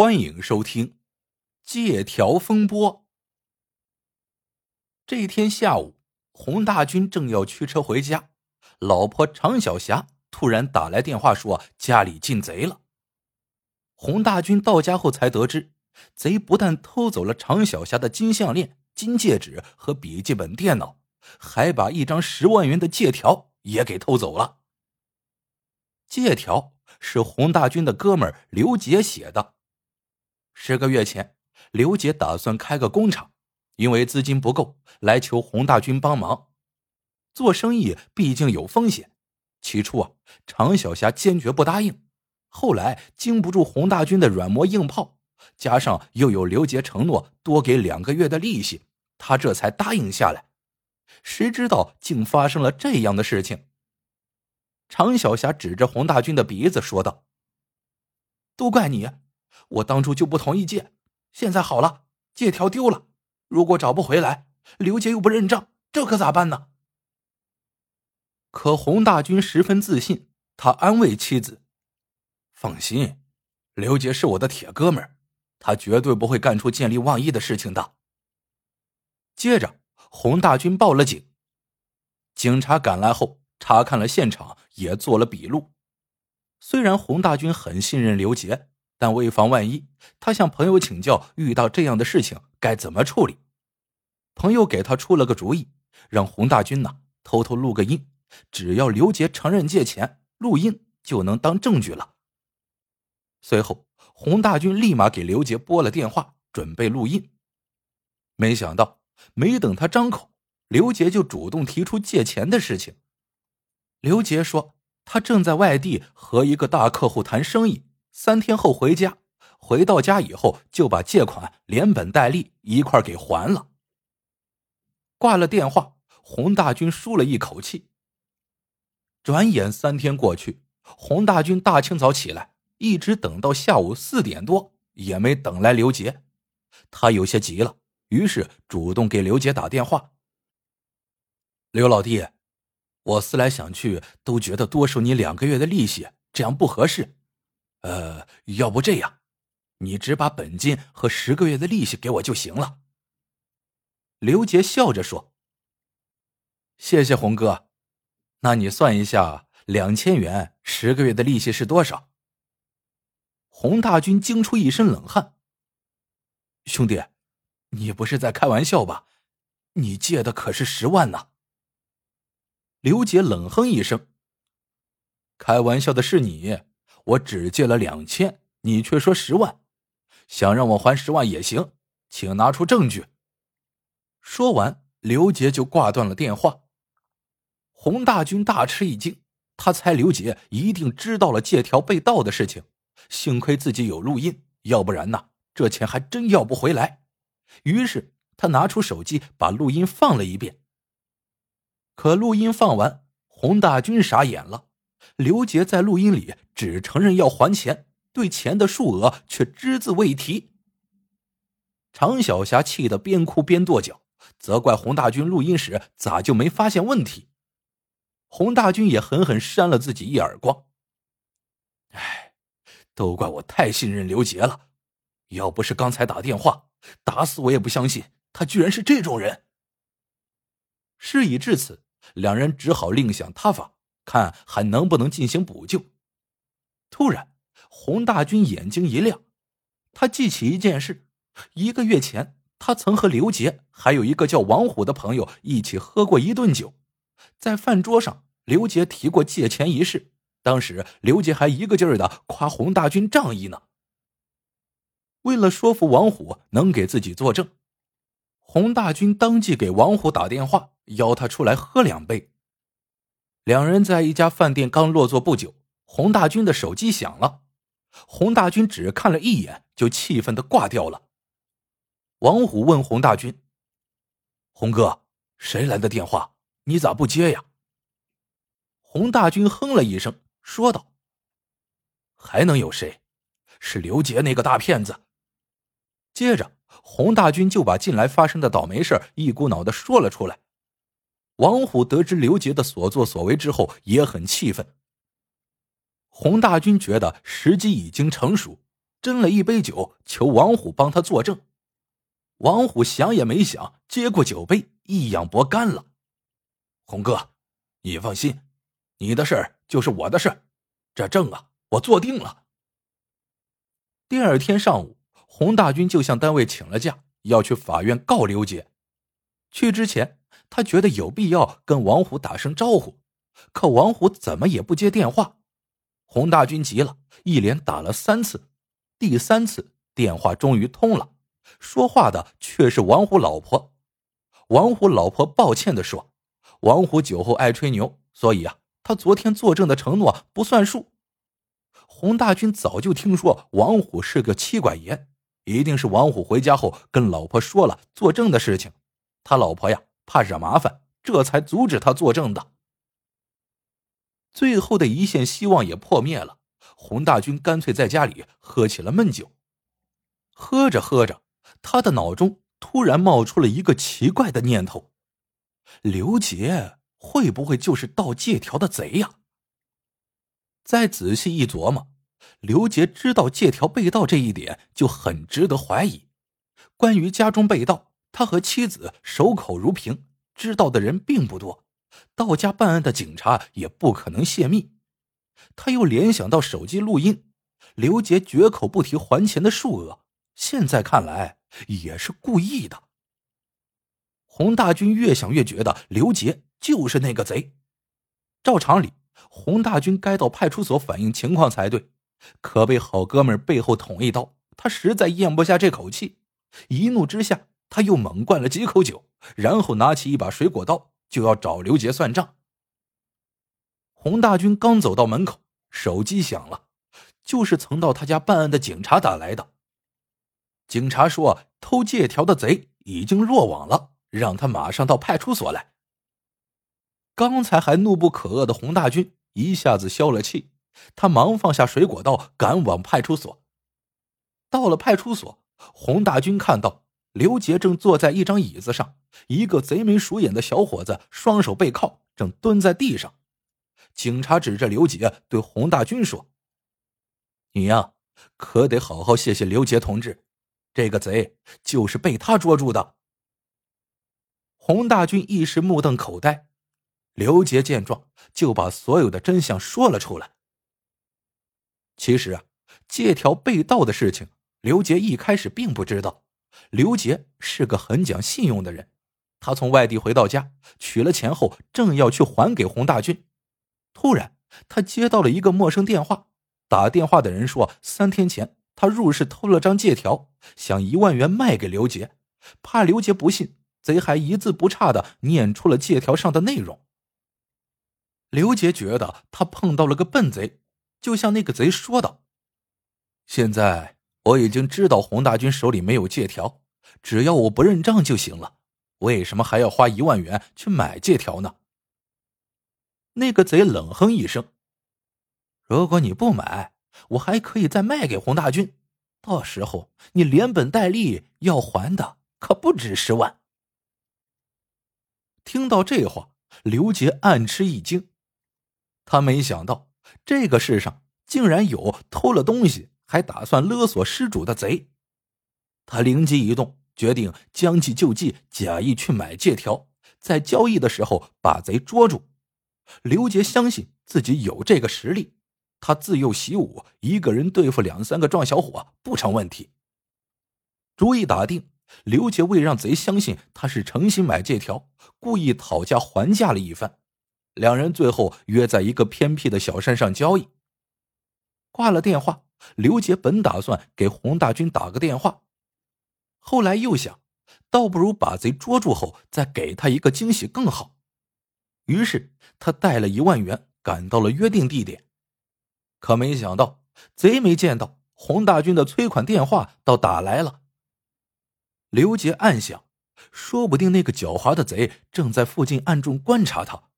欢迎收听《借条风波》。这一天下午，洪大军正要驱车回家，老婆常小霞突然打来电话说家里进贼了。洪大军到家后才得知，贼不但偷走了常小霞的金项链、金戒指和笔记本电脑，还把一张十万元的借条也给偷走了。借条是洪大军的哥们刘杰写的。十个月前，刘杰打算开个工厂，因为资金不够，来求洪大军帮忙。做生意毕竟有风险，起初啊，常小霞坚决不答应。后来经不住洪大军的软磨硬泡，加上又有刘杰承诺多给两个月的利息，他这才答应下来。谁知道竟发生了这样的事情。常小霞指着洪大军的鼻子说道：“都怪你！”我当初就不同意借，现在好了，借条丢了，如果找不回来，刘杰又不认账，这可咋办呢？可洪大军十分自信，他安慰妻子：“放心，刘杰是我的铁哥们他绝对不会干出见利忘义的事情的。”接着，洪大军报了警，警察赶来后查看了现场，也做了笔录。虽然洪大军很信任刘杰。但为防万一，他向朋友请教遇到这样的事情该怎么处理。朋友给他出了个主意，让洪大军呢偷偷录个音，只要刘杰承认借钱，录音就能当证据了。随后，洪大军立马给刘杰拨了电话，准备录音。没想到，没等他张口，刘杰就主动提出借钱的事情。刘杰说，他正在外地和一个大客户谈生意。三天后回家，回到家以后就把借款连本带利一块给还了。挂了电话，洪大军舒了一口气。转眼三天过去，洪大军大清早起来，一直等到下午四点多也没等来刘杰，他有些急了，于是主动给刘杰打电话：“刘老弟，我思来想去，都觉得多收你两个月的利息，这样不合适。”呃，要不这样，你只把本金和十个月的利息给我就行了。刘杰笑着说：“谢谢洪哥，那你算一下，两千元十个月的利息是多少？”洪大军惊出一身冷汗：“兄弟，你不是在开玩笑吧？你借的可是十万呢！”刘杰冷哼一声：“开玩笑的是你。”我只借了两千，你却说十万，想让我还十万也行，请拿出证据。说完，刘杰就挂断了电话。洪大军大吃一惊，他猜刘杰一定知道了借条被盗的事情，幸亏自己有录音，要不然呢，这钱还真要不回来。于是他拿出手机把录音放了一遍。可录音放完，洪大军傻眼了。刘杰在录音里只承认要还钱，对钱的数额却只字未提。常小霞气得边哭边跺脚，责怪洪大军录音时咋就没发现问题。洪大军也狠狠扇了自己一耳光。哎，都怪我太信任刘杰了，要不是刚才打电话，打死我也不相信他居然是这种人。事已至此，两人只好另想他法。看还能不能进行补救。突然，洪大军眼睛一亮，他记起一件事：一个月前，他曾和刘杰还有一个叫王虎的朋友一起喝过一顿酒，在饭桌上，刘杰提过借钱一事。当时，刘杰还一个劲儿的夸洪大军仗义呢。为了说服王虎能给自己作证，洪大军当即给王虎打电话，邀他出来喝两杯。两人在一家饭店刚落座不久，洪大军的手机响了。洪大军只看了一眼，就气愤的挂掉了。王虎问洪大军：“洪哥，谁来的电话？你咋不接呀？”洪大军哼了一声，说道：“还能有谁？是刘杰那个大骗子。”接着，洪大军就把近来发生的倒霉事一股脑的说了出来。王虎得知刘杰的所作所为之后，也很气愤。洪大军觉得时机已经成熟，斟了一杯酒，求王虎帮他作证。王虎想也没想，接过酒杯，一仰脖干了。洪哥，你放心，你的事儿就是我的事儿，这证啊，我做定了。第二天上午，洪大军就向单位请了假，要去法院告刘杰。去之前，他觉得有必要跟王虎打声招呼，可王虎怎么也不接电话。洪大军急了，一连打了三次，第三次电话终于通了。说话的却是王虎老婆。王虎老婆抱歉的说：“王虎酒后爱吹牛，所以啊，他昨天作证的承诺不算数。”洪大军早就听说王虎是个妻管严，一定是王虎回家后跟老婆说了作证的事情。他老婆呀，怕惹麻烦，这才阻止他作证的。最后的一线希望也破灭了。洪大军干脆在家里喝起了闷酒，喝着喝着。他的脑中突然冒出了一个奇怪的念头：刘杰会不会就是盗借条的贼呀？再仔细一琢磨，刘杰知道借条被盗这一点就很值得怀疑。关于家中被盗，他和妻子守口如瓶，知道的人并不多。到家办案的警察也不可能泄密。他又联想到手机录音，刘杰绝口不提还钱的数额。现在看来。也是故意的。洪大军越想越觉得刘杰就是那个贼。照常理，洪大军该到派出所反映情况才对，可被好哥们背后捅一刀，他实在咽不下这口气。一怒之下，他又猛灌了几口酒，然后拿起一把水果刀就要找刘杰算账。洪大军刚走到门口，手机响了，就是曾到他家办案的警察打来的。警察说，偷借条的贼已经落网了，让他马上到派出所来。刚才还怒不可遏的洪大军一下子消了气，他忙放下水果刀，赶往派出所。到了派出所，洪大军看到刘杰正坐在一张椅子上，一个贼眉鼠眼的小伙子双手背靠，正蹲在地上。警察指着刘杰对洪大军说：“你呀，可得好好谢谢刘杰同志。”这个贼就是被他捉住的。洪大军一时目瞪口呆，刘杰见状就把所有的真相说了出来。其实啊，借条被盗的事情，刘杰一开始并不知道。刘杰是个很讲信用的人，他从外地回到家，取了钱后，正要去还给洪大军，突然他接到了一个陌生电话，打电话的人说三天前。他入室偷了张借条，想一万元卖给刘杰，怕刘杰不信，贼还一字不差的念出了借条上的内容。刘杰觉得他碰到了个笨贼，就像那个贼说道：“现在我已经知道洪大军手里没有借条，只要我不认账就行了，为什么还要花一万元去买借条呢？”那个贼冷哼一声：“如果你不买。”我还可以再卖给洪大军，到时候你连本带利要还的可不止十万。听到这话，刘杰暗吃一惊，他没想到这个世上竟然有偷了东西还打算勒索失主的贼。他灵机一动，决定将计就计，假意去买借条，在交易的时候把贼捉住。刘杰相信自己有这个实力。他自幼习武，一个人对付两三个壮小伙不成问题。主意打定，刘杰为让贼相信他是诚心买借条，故意讨价还价了一番。两人最后约在一个偏僻的小山上交易。挂了电话，刘杰本打算给洪大军打个电话，后来又想，倒不如把贼捉住后再给他一个惊喜更好。于是他带了一万元赶到了约定地点。可没想到，贼没见到洪大军的催款电话，倒打来了。刘杰暗想，说不定那个狡猾的贼正在附近暗中观察他。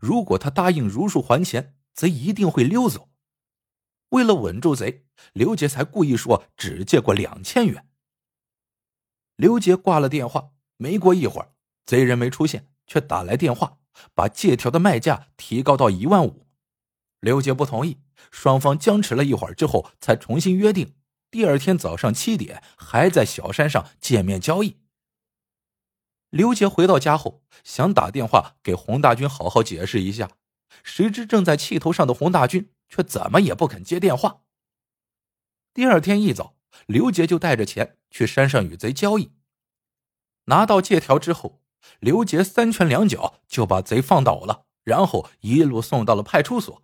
如果他答应如数还钱，贼一定会溜走。为了稳住贼，刘杰才故意说只借过两千元。刘杰挂了电话，没过一会儿，贼人没出现，却打来电话，把借条的卖价提高到一万五。刘杰不同意，双方僵持了一会儿之后，才重新约定第二天早上七点还在小山上见面交易。刘杰回到家后，想打电话给洪大军好好解释一下，谁知正在气头上的洪大军却怎么也不肯接电话。第二天一早，刘杰就带着钱去山上与贼交易。拿到借条之后，刘杰三拳两脚就把贼放倒了，然后一路送到了派出所。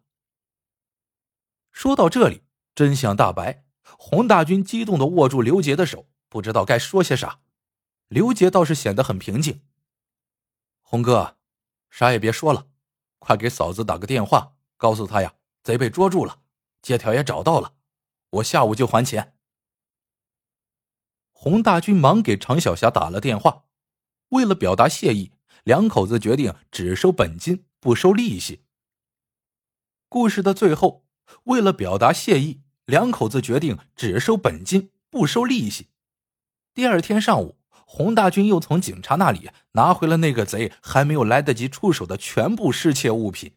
说到这里，真相大白，洪大军激动的握住刘杰的手，不知道该说些啥。刘杰倒是显得很平静。洪哥，啥也别说了，快给嫂子打个电话，告诉她呀，贼被捉住了，借条也找到了，我下午就还钱。洪大军忙给常小霞打了电话，为了表达谢意，两口子决定只收本金，不收利息。故事的最后，为了表达谢意，两口子决定只收本金，不收利息。第二天上午。洪大军又从警察那里拿回了那个贼还没有来得及出手的全部失窃物品。